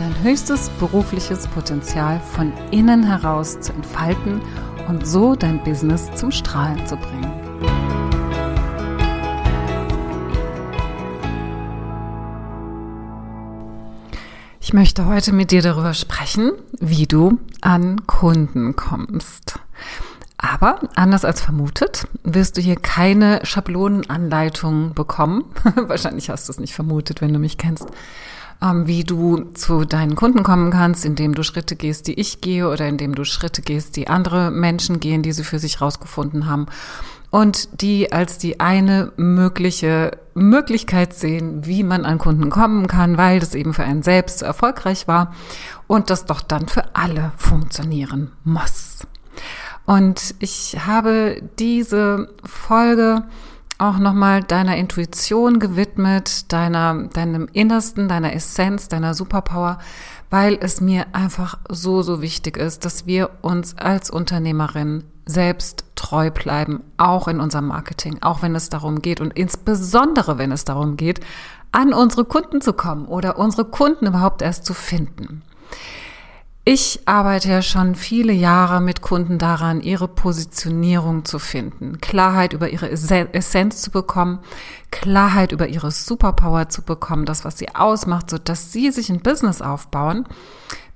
dein höchstes berufliches Potenzial von innen heraus zu entfalten und so dein Business zum Strahlen zu bringen. Ich möchte heute mit dir darüber sprechen, wie du an Kunden kommst. Aber anders als vermutet, wirst du hier keine Schablonenanleitung bekommen. Wahrscheinlich hast du es nicht vermutet, wenn du mich kennst ähm, wie du zu deinen Kunden kommen kannst, indem du Schritte gehst, die ich gehe oder indem du Schritte gehst, die andere Menschen gehen, die sie für sich rausgefunden haben und die als die eine mögliche Möglichkeit sehen, wie man an Kunden kommen kann, weil das eben für einen selbst erfolgreich war und das doch dann für alle funktionieren muss. Und ich habe diese Folge auch nochmal deiner Intuition gewidmet, deiner, deinem Innersten, deiner Essenz, deiner Superpower, weil es mir einfach so, so wichtig ist, dass wir uns als Unternehmerin selbst treu bleiben, auch in unserem Marketing, auch wenn es darum geht und insbesondere wenn es darum geht, an unsere Kunden zu kommen oder unsere Kunden überhaupt erst zu finden. Ich arbeite ja schon viele Jahre mit Kunden daran, ihre Positionierung zu finden, Klarheit über ihre Essenz zu bekommen, Klarheit über ihre Superpower zu bekommen, das, was sie ausmacht, so dass sie sich ein Business aufbauen,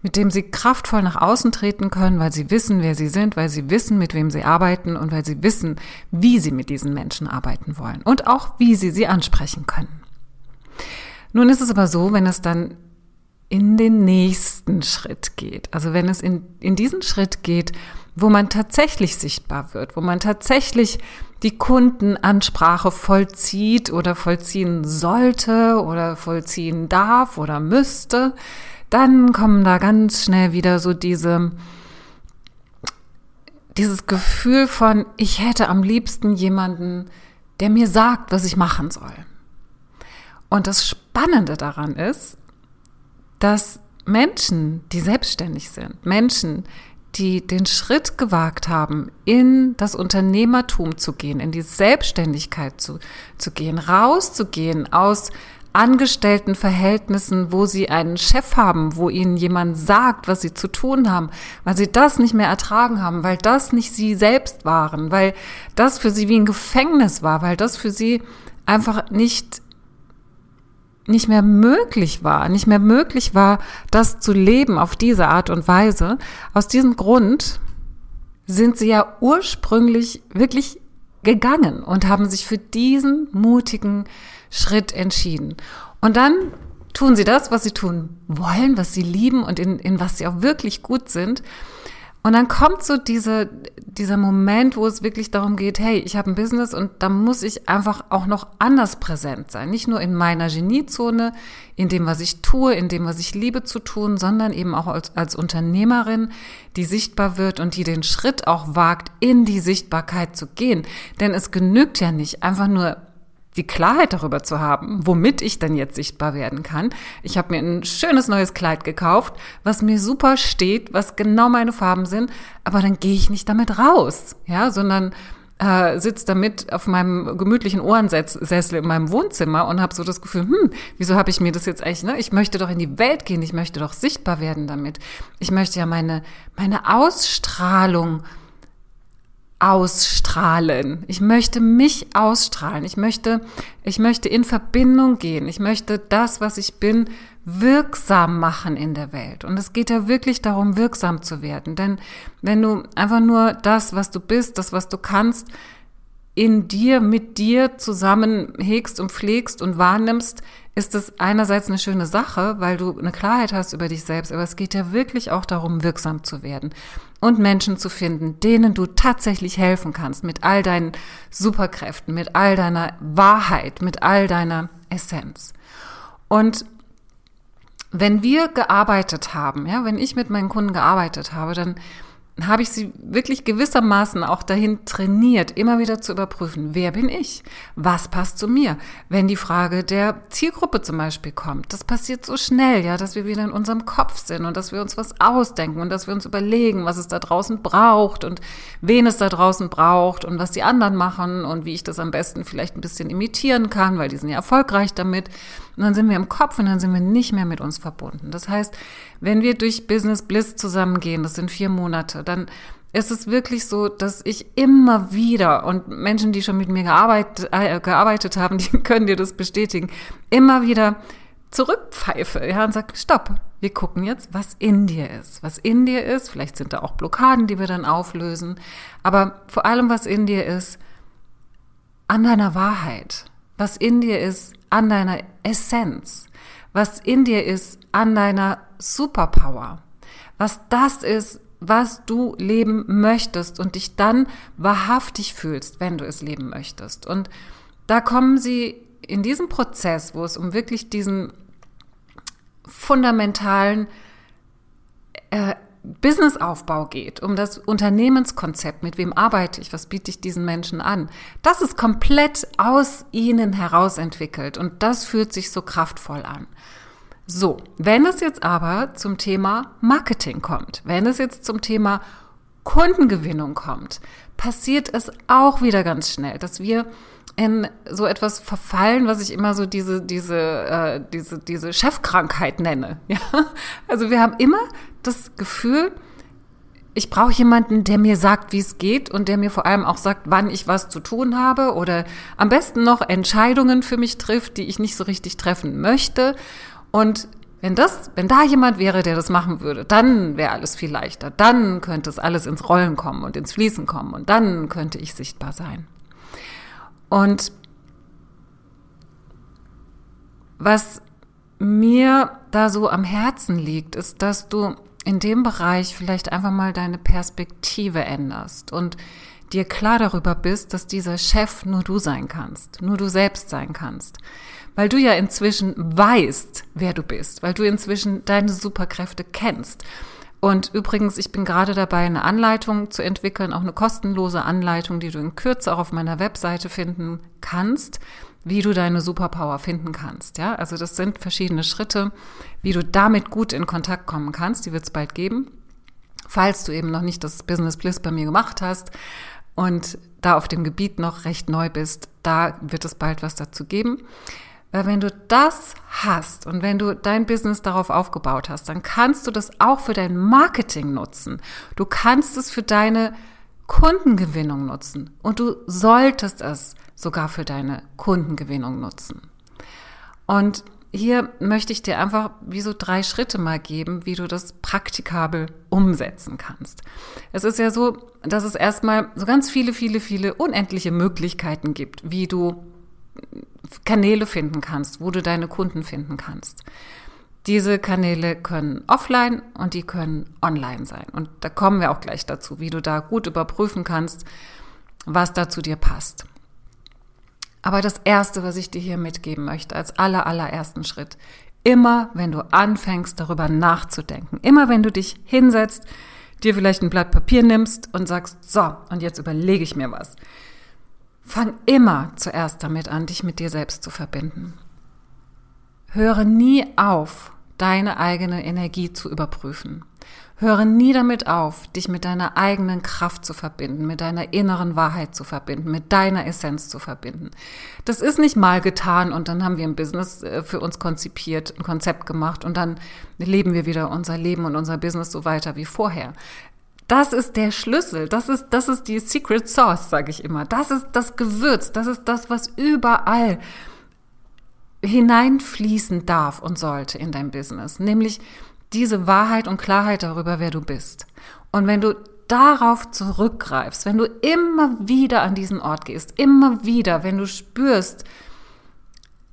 mit dem sie kraftvoll nach außen treten können, weil sie wissen, wer sie sind, weil sie wissen, mit wem sie arbeiten und weil sie wissen, wie sie mit diesen Menschen arbeiten wollen und auch, wie sie sie ansprechen können. Nun ist es aber so, wenn es dann in den nächsten Schritt geht. Also wenn es in, in diesen Schritt geht, wo man tatsächlich sichtbar wird, wo man tatsächlich die Kundenansprache vollzieht oder vollziehen sollte oder vollziehen darf oder müsste, dann kommen da ganz schnell wieder so diese, dieses Gefühl von, ich hätte am liebsten jemanden, der mir sagt, was ich machen soll. Und das Spannende daran ist, dass Menschen, die selbstständig sind, Menschen, die den Schritt gewagt haben, in das Unternehmertum zu gehen, in die Selbstständigkeit zu, zu gehen, rauszugehen aus angestellten Verhältnissen, wo sie einen Chef haben, wo ihnen jemand sagt, was sie zu tun haben, weil sie das nicht mehr ertragen haben, weil das nicht sie selbst waren, weil das für sie wie ein Gefängnis war, weil das für sie einfach nicht nicht mehr möglich war, nicht mehr möglich war, das zu leben auf diese Art und Weise. Aus diesem Grund sind sie ja ursprünglich wirklich gegangen und haben sich für diesen mutigen Schritt entschieden. Und dann tun sie das, was sie tun wollen, was sie lieben und in, in was sie auch wirklich gut sind. Und dann kommt so diese, dieser Moment, wo es wirklich darum geht, hey, ich habe ein Business und da muss ich einfach auch noch anders präsent sein. Nicht nur in meiner Geniezone, in dem, was ich tue, in dem, was ich liebe zu tun, sondern eben auch als, als Unternehmerin, die sichtbar wird und die den Schritt auch wagt, in die Sichtbarkeit zu gehen. Denn es genügt ja nicht, einfach nur die Klarheit darüber zu haben, womit ich dann jetzt sichtbar werden kann. Ich habe mir ein schönes neues Kleid gekauft, was mir super steht, was genau meine Farben sind, aber dann gehe ich nicht damit raus, ja, sondern äh, sitze damit auf meinem gemütlichen Ohrensessel in meinem Wohnzimmer und habe so das Gefühl, hm, wieso habe ich mir das jetzt eigentlich, ne? Ich möchte doch in die Welt gehen, ich möchte doch sichtbar werden damit. Ich möchte ja meine, meine Ausstrahlung ausstrahlen. Ich möchte mich ausstrahlen. Ich möchte, ich möchte in Verbindung gehen. Ich möchte das, was ich bin, wirksam machen in der Welt. Und es geht ja wirklich darum, wirksam zu werden. Denn wenn du einfach nur das, was du bist, das, was du kannst, in dir, mit dir zusammen hegst und pflegst und wahrnimmst, ist es einerseits eine schöne Sache, weil du eine Klarheit hast über dich selbst, aber es geht ja wirklich auch darum, wirksam zu werden und Menschen zu finden, denen du tatsächlich helfen kannst mit all deinen Superkräften, mit all deiner Wahrheit, mit all deiner Essenz. Und wenn wir gearbeitet haben, ja, wenn ich mit meinen Kunden gearbeitet habe, dann habe ich sie wirklich gewissermaßen auch dahin trainiert, immer wieder zu überprüfen, wer bin ich? Was passt zu mir? Wenn die Frage der Zielgruppe zum Beispiel kommt, das passiert so schnell, ja, dass wir wieder in unserem Kopf sind und dass wir uns was ausdenken und dass wir uns überlegen, was es da draußen braucht und wen es da draußen braucht und was die anderen machen und wie ich das am besten vielleicht ein bisschen imitieren kann, weil die sind ja erfolgreich damit. Und dann sind wir im Kopf und dann sind wir nicht mehr mit uns verbunden. Das heißt, wenn wir durch Business Bliss zusammengehen, das sind vier Monate, dann ist es wirklich so, dass ich immer wieder und Menschen, die schon mit mir gearbeitet, äh, gearbeitet haben, die können dir das bestätigen, immer wieder zurückpfeife, ja, und sag, stopp, wir gucken jetzt, was in dir ist. Was in dir ist, vielleicht sind da auch Blockaden, die wir dann auflösen, aber vor allem, was in dir ist, an deiner Wahrheit, was in dir ist, an deiner Essenz, was in dir ist, an deiner Superpower, was das ist, was du leben möchtest und dich dann wahrhaftig fühlst, wenn du es leben möchtest. Und da kommen sie in diesem Prozess, wo es um wirklich diesen fundamentalen äh, Businessaufbau geht, um das Unternehmenskonzept, mit wem arbeite ich, was biete ich diesen Menschen an, das ist komplett aus ihnen heraus entwickelt und das fühlt sich so kraftvoll an. So, wenn es jetzt aber zum Thema Marketing kommt, wenn es jetzt zum Thema Kundengewinnung kommt, passiert es auch wieder ganz schnell, dass wir in so etwas verfallen, was ich immer so diese diese äh, diese diese Chefkrankheit nenne. Ja, also wir haben immer das Gefühl, ich brauche jemanden, der mir sagt, wie es geht und der mir vor allem auch sagt, wann ich was zu tun habe oder am besten noch Entscheidungen für mich trifft, die ich nicht so richtig treffen möchte. Und wenn das, wenn da jemand wäre, der das machen würde, dann wäre alles viel leichter. Dann könnte es alles ins Rollen kommen und ins Fließen kommen und dann könnte ich sichtbar sein. Und was mir da so am Herzen liegt, ist, dass du in dem Bereich vielleicht einfach mal deine Perspektive änderst und dir klar darüber bist, dass dieser Chef nur du sein kannst, nur du selbst sein kannst. Weil du ja inzwischen weißt, wer du bist, weil du inzwischen deine Superkräfte kennst. Und übrigens, ich bin gerade dabei, eine Anleitung zu entwickeln, auch eine kostenlose Anleitung, die du in Kürze auch auf meiner Webseite finden kannst, wie du deine Superpower finden kannst. Ja, also das sind verschiedene Schritte, wie du damit gut in Kontakt kommen kannst. Die wird es bald geben. Falls du eben noch nicht das Business Bliss bei mir gemacht hast und da auf dem Gebiet noch recht neu bist, da wird es bald was dazu geben. Weil wenn du das hast und wenn du dein Business darauf aufgebaut hast, dann kannst du das auch für dein Marketing nutzen. Du kannst es für deine Kundengewinnung nutzen und du solltest es sogar für deine Kundengewinnung nutzen. Und hier möchte ich dir einfach wie so drei Schritte mal geben, wie du das praktikabel umsetzen kannst. Es ist ja so, dass es erstmal so ganz viele, viele, viele unendliche Möglichkeiten gibt, wie du Kanäle finden kannst, wo du deine Kunden finden kannst. Diese Kanäle können offline und die können online sein. Und da kommen wir auch gleich dazu, wie du da gut überprüfen kannst, was da zu dir passt. Aber das Erste, was ich dir hier mitgeben möchte, als aller, allerersten Schritt, immer wenn du anfängst, darüber nachzudenken, immer wenn du dich hinsetzt, dir vielleicht ein Blatt Papier nimmst und sagst, so, und jetzt überlege ich mir was. Fang immer zuerst damit an, dich mit dir selbst zu verbinden. Höre nie auf, deine eigene Energie zu überprüfen. Höre nie damit auf, dich mit deiner eigenen Kraft zu verbinden, mit deiner inneren Wahrheit zu verbinden, mit deiner Essenz zu verbinden. Das ist nicht mal getan und dann haben wir ein Business äh, für uns konzipiert, ein Konzept gemacht und dann leben wir wieder unser Leben und unser Business so weiter wie vorher. Das ist der Schlüssel, das ist, das ist die Secret Sauce, sage ich immer. Das ist das Gewürz, das ist das, was überall hineinfließen darf und sollte in dein Business, nämlich diese Wahrheit und Klarheit darüber, wer du bist. Und wenn du darauf zurückgreifst, wenn du immer wieder an diesen Ort gehst, immer wieder, wenn du spürst,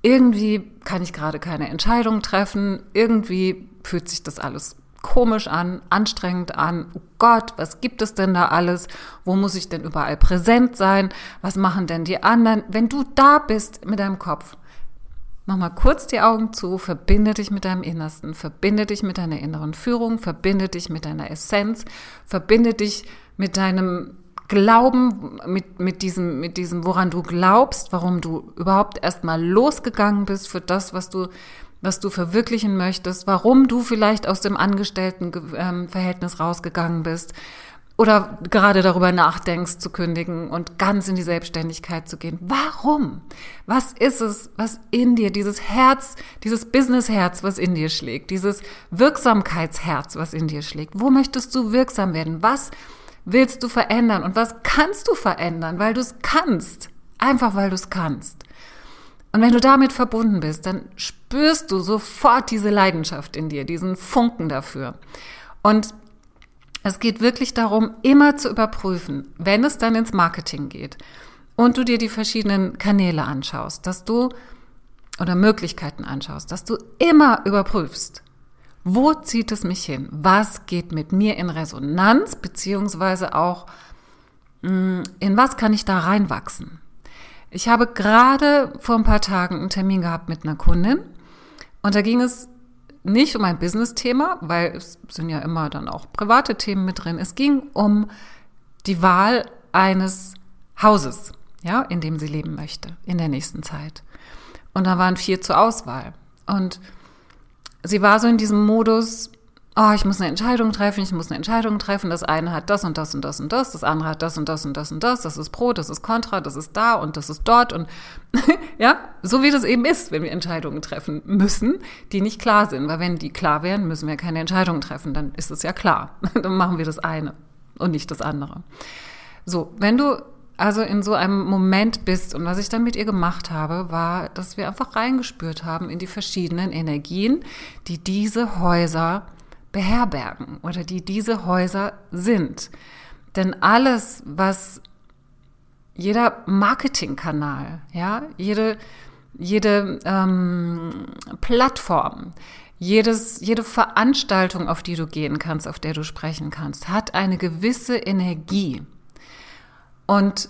irgendwie kann ich gerade keine Entscheidung treffen, irgendwie fühlt sich das alles komisch an, anstrengend an. Oh Gott, was gibt es denn da alles? Wo muss ich denn überall präsent sein? Was machen denn die anderen? Wenn du da bist mit deinem Kopf, mach mal kurz die Augen zu, verbinde dich mit deinem Innersten, verbinde dich mit deiner inneren Führung, verbinde dich mit deiner Essenz, verbinde dich mit deinem Glauben, mit, mit diesem, mit diesem, woran du glaubst, warum du überhaupt erstmal losgegangen bist für das, was du, was du verwirklichen möchtest, warum du vielleicht aus dem Angestelltenverhältnis rausgegangen bist oder gerade darüber nachdenkst zu kündigen und ganz in die Selbstständigkeit zu gehen. Warum? Was ist es, was in dir, dieses Herz, dieses Businessherz, was in dir schlägt, dieses Wirksamkeitsherz, was in dir schlägt? Wo möchtest du wirksam werden? Was willst du verändern und was kannst du verändern, weil du es kannst? Einfach weil du es kannst. Und wenn du damit verbunden bist, dann spürst du sofort diese Leidenschaft in dir, diesen Funken dafür. Und es geht wirklich darum, immer zu überprüfen, wenn es dann ins Marketing geht und du dir die verschiedenen Kanäle anschaust, dass du oder Möglichkeiten anschaust, dass du immer überprüfst, wo zieht es mich hin? Was geht mit mir in Resonanz, beziehungsweise auch, hm, in was kann ich da reinwachsen? Ich habe gerade vor ein paar Tagen einen Termin gehabt mit einer Kundin und da ging es nicht um ein Business-Thema, weil es sind ja immer dann auch private Themen mit drin. Es ging um die Wahl eines Hauses, ja, in dem sie leben möchte in der nächsten Zeit. Und da waren vier zur Auswahl. Und sie war so in diesem Modus, oh, ich muss eine Entscheidung treffen, ich muss eine Entscheidung treffen. Das eine hat das und das und das und das, das andere hat das und das und das und das, das ist pro, das ist contra, das ist da und das ist dort und ja, so wie das eben ist, wenn wir Entscheidungen treffen müssen, die nicht klar sind, weil wenn die klar wären, müssen wir keine Entscheidungen treffen, dann ist es ja klar. dann machen wir das eine und nicht das andere. So, wenn du also in so einem Moment bist und was ich dann mit ihr gemacht habe, war, dass wir einfach reingespürt haben in die verschiedenen Energien, die diese Häuser beherbergen oder die diese Häuser sind. Denn alles, was jeder Marketingkanal, ja, jede, jede ähm, Plattform, jedes, jede Veranstaltung, auf die du gehen kannst, auf der du sprechen kannst, hat eine gewisse Energie. Und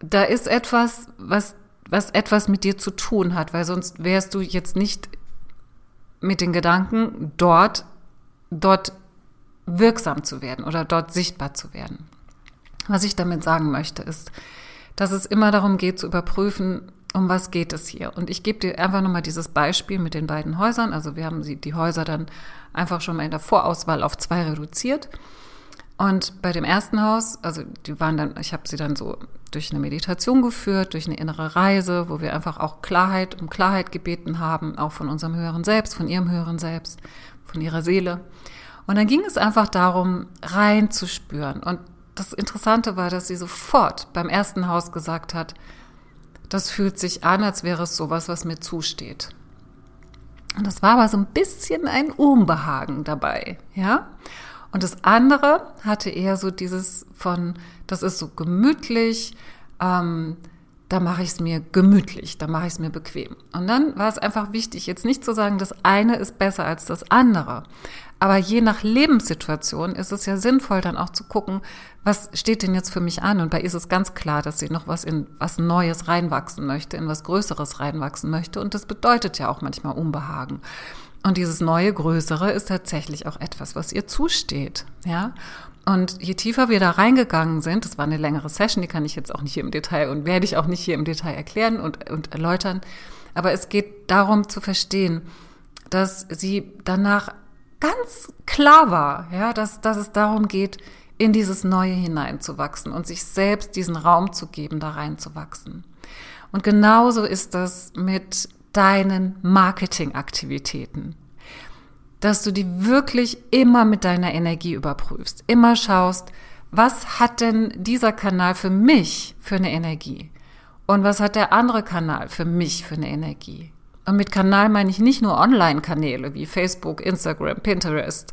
da ist etwas, was, was etwas mit dir zu tun hat, weil sonst wärst du jetzt nicht mit den Gedanken, dort, dort wirksam zu werden oder dort sichtbar zu werden. Was ich damit sagen möchte, ist, dass es immer darum geht zu überprüfen, um was geht es hier. Und ich gebe dir einfach nochmal dieses Beispiel mit den beiden Häusern. Also wir haben die Häuser dann einfach schon mal in der Vorauswahl auf zwei reduziert. Und bei dem ersten Haus, also die waren dann, ich habe sie dann so durch eine Meditation geführt, durch eine innere Reise, wo wir einfach auch Klarheit um Klarheit gebeten haben, auch von unserem höheren Selbst, von ihrem höheren Selbst, von ihrer Seele. Und dann ging es einfach darum, reinzuspüren. Und das Interessante war, dass sie sofort beim ersten Haus gesagt hat, das fühlt sich an, als wäre es sowas, was mir zusteht. Und das war aber so ein bisschen ein Unbehagen dabei, ja. Und das andere hatte eher so dieses von, das ist so gemütlich, ähm, da mache ich es mir gemütlich, da mache ich es mir bequem. Und dann war es einfach wichtig, jetzt nicht zu sagen, das eine ist besser als das andere. Aber je nach Lebenssituation ist es ja sinnvoll, dann auch zu gucken, was steht denn jetzt für mich an? Und bei ihr ist es ganz klar, dass sie noch was in was Neues reinwachsen möchte, in was Größeres reinwachsen möchte. Und das bedeutet ja auch manchmal Unbehagen. Und dieses neue, größere ist tatsächlich auch etwas, was ihr zusteht, ja. Und je tiefer wir da reingegangen sind, das war eine längere Session, die kann ich jetzt auch nicht hier im Detail und werde ich auch nicht hier im Detail erklären und, und erläutern. Aber es geht darum zu verstehen, dass sie danach ganz klar war, ja, dass, dass es darum geht, in dieses Neue hineinzuwachsen und sich selbst diesen Raum zu geben, da reinzuwachsen. Und genauso ist das mit deinen Marketingaktivitäten. Dass du die wirklich immer mit deiner Energie überprüfst. Immer schaust, was hat denn dieser Kanal für mich für eine Energie? Und was hat der andere Kanal für mich für eine Energie? Und mit Kanal meine ich nicht nur Online-Kanäle wie Facebook, Instagram, Pinterest,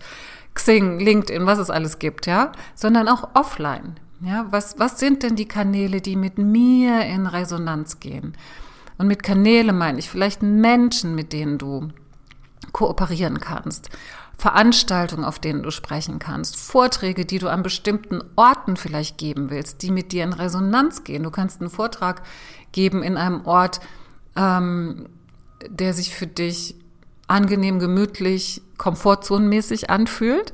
Xing, LinkedIn, was es alles gibt, ja, sondern auch offline. Ja, was, was sind denn die Kanäle, die mit mir in Resonanz gehen? Und mit Kanäle meine ich vielleicht Menschen, mit denen du kooperieren kannst. Veranstaltungen, auf denen du sprechen kannst, Vorträge, die du an bestimmten Orten vielleicht geben willst, die mit dir in Resonanz gehen. Du kannst einen Vortrag geben in einem Ort, ähm, der sich für dich angenehm, gemütlich, komfortzonenmäßig anfühlt.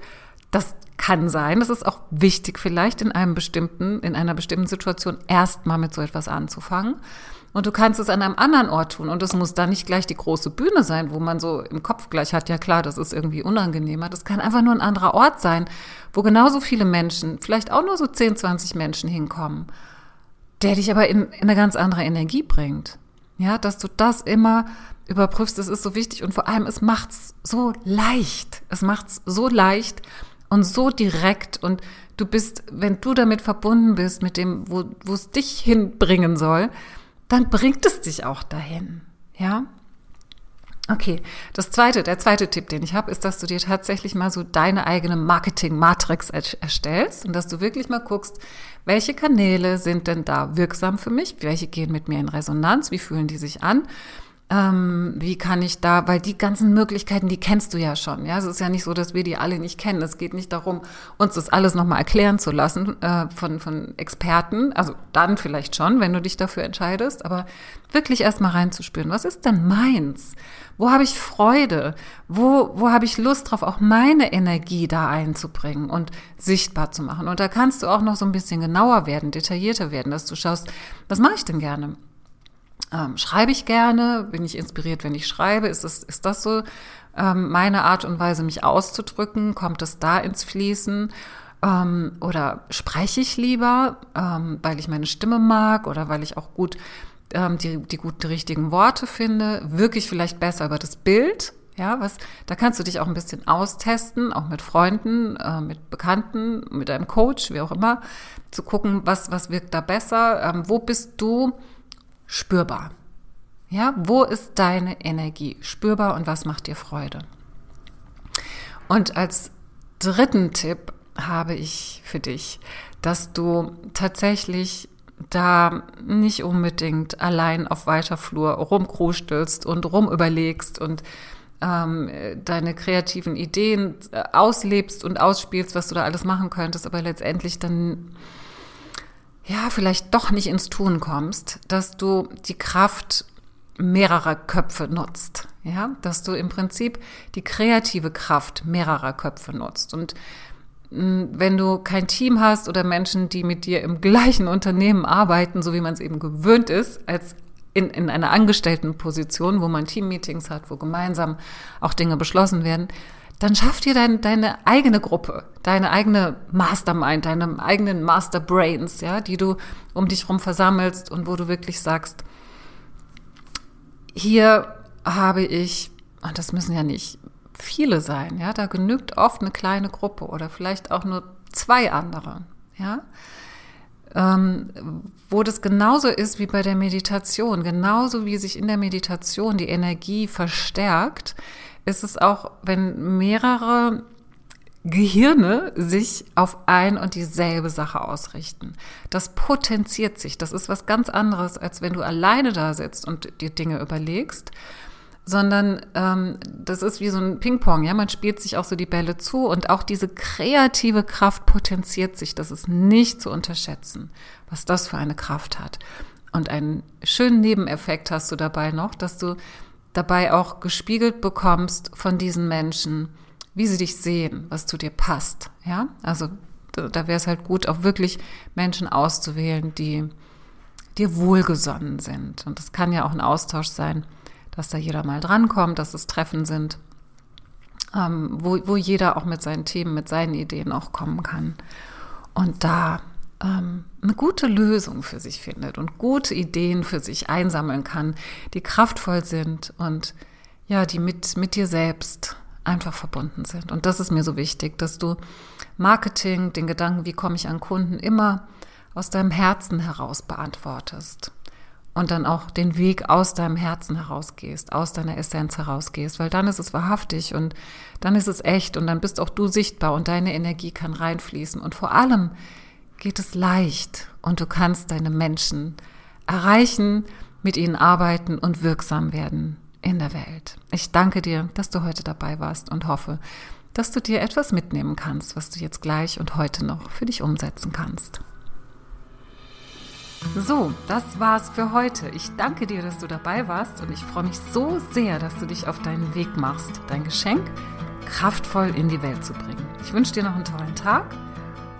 Das kann sein. Das ist auch wichtig vielleicht in einem bestimmten, in einer bestimmten Situation erstmal mit so etwas anzufangen. Und du kannst es an einem anderen Ort tun. Und es muss dann nicht gleich die große Bühne sein, wo man so im Kopf gleich hat, ja klar, das ist irgendwie unangenehmer. Das kann einfach nur ein anderer Ort sein, wo genauso viele Menschen, vielleicht auch nur so 10, 20 Menschen hinkommen, der dich aber in, in eine ganz andere Energie bringt. Ja, dass du das immer überprüfst, das ist so wichtig. Und vor allem, es macht's so leicht. Es macht's so leicht und so direkt. Und du bist, wenn du damit verbunden bist, mit dem, wo es dich hinbringen soll, dann bringt es dich auch dahin. Ja? Okay, das zweite, der zweite Tipp, den ich habe, ist, dass du dir tatsächlich mal so deine eigene Marketing-Matrix erstellst und dass du wirklich mal guckst, welche Kanäle sind denn da wirksam für mich, welche gehen mit mir in Resonanz, wie fühlen die sich an ähm, wie kann ich da, weil die ganzen Möglichkeiten, die kennst du ja schon. Ja, es ist ja nicht so, dass wir die alle nicht kennen. Es geht nicht darum, uns das alles nochmal erklären zu lassen äh, von, von Experten. Also dann vielleicht schon, wenn du dich dafür entscheidest, aber wirklich erstmal reinzuspüren. Was ist denn meins? Wo habe ich Freude? Wo, wo habe ich Lust drauf, auch meine Energie da einzubringen und sichtbar zu machen? Und da kannst du auch noch so ein bisschen genauer werden, detaillierter werden, dass du schaust, was mache ich denn gerne? Ähm, schreibe ich gerne? Bin ich inspiriert, wenn ich schreibe? Ist das, ist das so ähm, meine Art und Weise, mich auszudrücken? Kommt es da ins Fließen? Ähm, oder spreche ich lieber, ähm, weil ich meine Stimme mag oder weil ich auch gut ähm, die, die guten, richtigen Worte finde? Wirklich vielleicht besser über das Bild? Ja, was, da kannst du dich auch ein bisschen austesten, auch mit Freunden, äh, mit Bekannten, mit einem Coach, wie auch immer, zu gucken, was, was wirkt da besser? Ähm, wo bist du spürbar? Ja, wo ist deine Energie spürbar und was macht dir Freude? Und als dritten Tipp habe ich für dich, dass du tatsächlich da nicht unbedingt allein auf weiter Flur rumkrustelst und rumüberlegst und ähm, deine kreativen Ideen äh, auslebst und ausspielst, was du da alles machen könntest, aber letztendlich dann ja, vielleicht doch nicht ins Tun kommst, dass du die Kraft mehrerer Köpfe nutzt. Ja, dass du im Prinzip die kreative Kraft mehrerer Köpfe nutzt. Und mm, wenn du kein Team hast oder Menschen, die mit dir im gleichen Unternehmen arbeiten, so wie man es eben gewöhnt ist, als in, in einer Angestelltenposition, wo man Teammeetings hat, wo gemeinsam auch Dinge beschlossen werden, dann schaff dir dein, deine eigene Gruppe, deine eigene Mastermind, deine eigenen Masterbrains, ja, die du um dich rum versammelst und wo du wirklich sagst, hier habe ich, und das müssen ja nicht viele sein, ja, da genügt oft eine kleine Gruppe oder vielleicht auch nur zwei andere, ja, ähm, wo das genauso ist wie bei der Meditation, genauso wie sich in der Meditation die Energie verstärkt, ist es auch, wenn mehrere Gehirne sich auf ein und dieselbe Sache ausrichten. Das potenziert sich. Das ist was ganz anderes, als wenn du alleine da sitzt und dir Dinge überlegst, sondern ähm, das ist wie so ein Ping-Pong. Ja, man spielt sich auch so die Bälle zu und auch diese kreative Kraft potenziert sich. Das ist nicht zu unterschätzen, was das für eine Kraft hat. Und einen schönen Nebeneffekt hast du dabei noch, dass du dabei auch gespiegelt bekommst von diesen Menschen, wie sie dich sehen, was zu dir passt. Ja, also da, da wäre es halt gut, auch wirklich Menschen auszuwählen, die dir wohlgesonnen sind. Und das kann ja auch ein Austausch sein, dass da jeder mal drankommt, dass es Treffen sind, ähm, wo, wo jeder auch mit seinen Themen, mit seinen Ideen auch kommen kann. Und da ähm, eine gute Lösung für sich findet und gute Ideen für sich einsammeln kann, die kraftvoll sind und ja, die mit, mit dir selbst einfach verbunden sind. Und das ist mir so wichtig, dass du Marketing, den Gedanken, wie komme ich an Kunden, immer aus deinem Herzen heraus beantwortest und dann auch den Weg aus deinem Herzen herausgehst, aus deiner Essenz herausgehst, weil dann ist es wahrhaftig und dann ist es echt und dann bist auch du sichtbar und deine Energie kann reinfließen und vor allem geht es leicht und du kannst deine Menschen erreichen, mit ihnen arbeiten und wirksam werden in der Welt. Ich danke dir, dass du heute dabei warst und hoffe, dass du dir etwas mitnehmen kannst, was du jetzt gleich und heute noch für dich umsetzen kannst. So, das war's für heute. Ich danke dir, dass du dabei warst und ich freue mich so sehr, dass du dich auf deinen Weg machst, dein Geschenk kraftvoll in die Welt zu bringen. Ich wünsche dir noch einen tollen Tag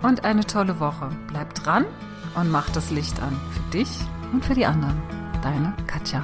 und eine tolle Woche. Bleib dran und mach das Licht an. Für dich und für die anderen. Deine Katja.